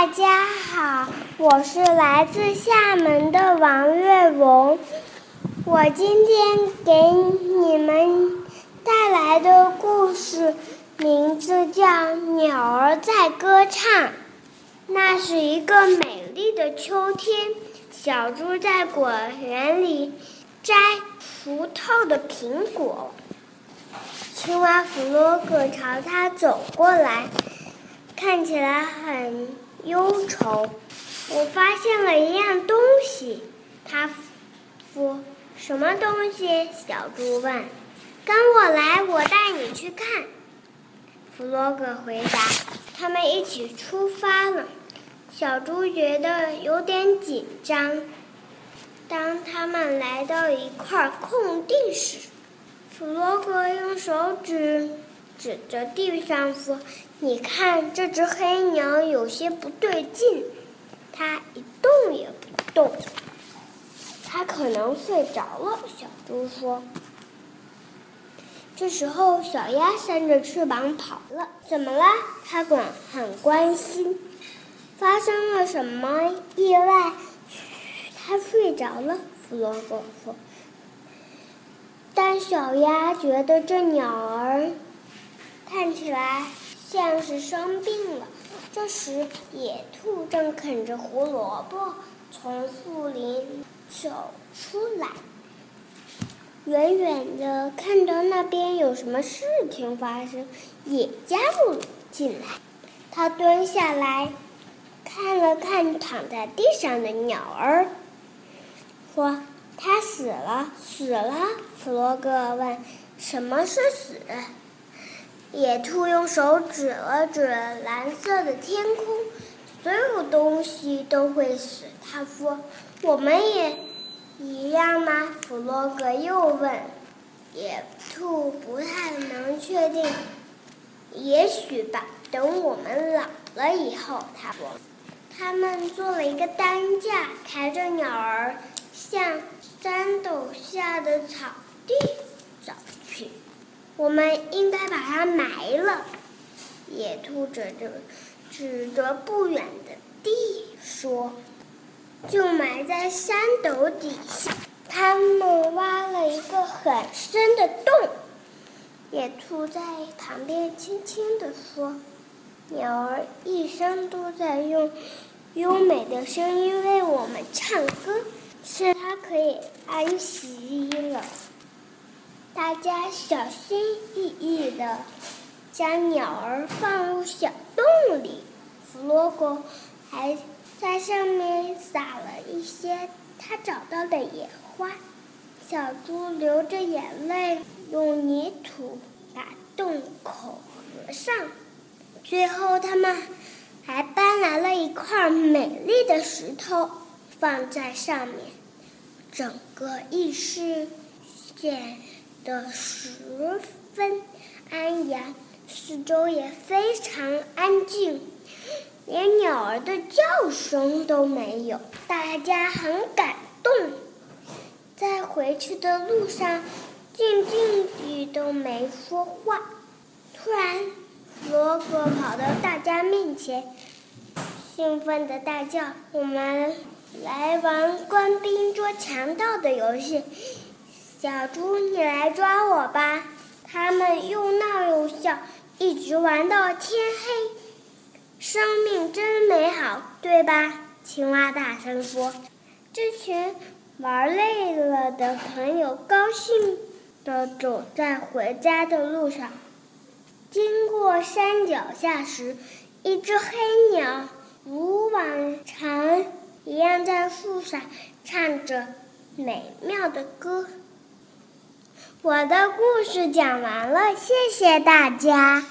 大家好，我是来自厦门的王月荣。我今天给你们带来的故事名字叫《鸟儿在歌唱》。那是一个美丽的秋天，小猪在果园里摘熟透的苹果。青蛙弗洛格朝他走过来。看起来很忧愁。我发现了一样东西，他说：“什么东西？”小猪问。“跟我来，我带你去看。”弗洛格回答。他们一起出发了。小猪觉得有点紧张。当他们来到一块空地时，弗洛格用手指指着地上说。你看，这只黑鸟有些不对劲，它一动也不动。它可能睡着了。小猪说。这时候，小鸭扇着翅膀跑了。怎么了？它管很关心。发生了什么意外？它睡着了。弗洛格说。但小鸭觉得这鸟儿看起来。像是生病了。这时，野兔正啃着胡萝卜从树林走出来，远远的看到那边有什么事情发生，也加入进来。他蹲下来，看了看躺在地上的鸟儿，说：“它死了，死了。”弗洛格问：“什么是死？”野兔用手指了指蓝色的天空，所有东西都会死。他说：“我们也一样吗？”弗洛格又问。野兔不太能确定。也许吧。等我们老了以后，他说。他们做了一个担架，抬着鸟儿向山斗下的草地走去。我们应该把它埋了。野兔指着指着不远的地说：“就埋在山斗底下。”他们挖了一个很深的洞。野兔在旁边轻轻地说：“鸟儿一生都在用优美的声音为我们唱歌，是它可以安息了。”大家小心翼翼地将鸟儿放入小洞里。弗洛格还在上面撒了一些他找到的野花。小猪流着眼泪，用泥土把洞口合上。最后，他们还搬来了一块美丽的石头，放在上面。整个浴室显。的十分安详，四周也非常安静，连鸟儿的叫声都没有。大家很感动，在回去的路上，静静地都没说话。突然，罗格跑到大家面前，兴奋地大叫：“我们来玩官兵捉强盗的游戏！”小猪，你来抓我吧！他们又闹又笑，一直玩到天黑。生命真美好，对吧？青蛙大声说。这群玩累了的朋友高兴地走在回家的路上。经过山脚下时，一只黑鸟如往常一样在树上唱着美妙的歌。我的故事讲完了，谢谢大家。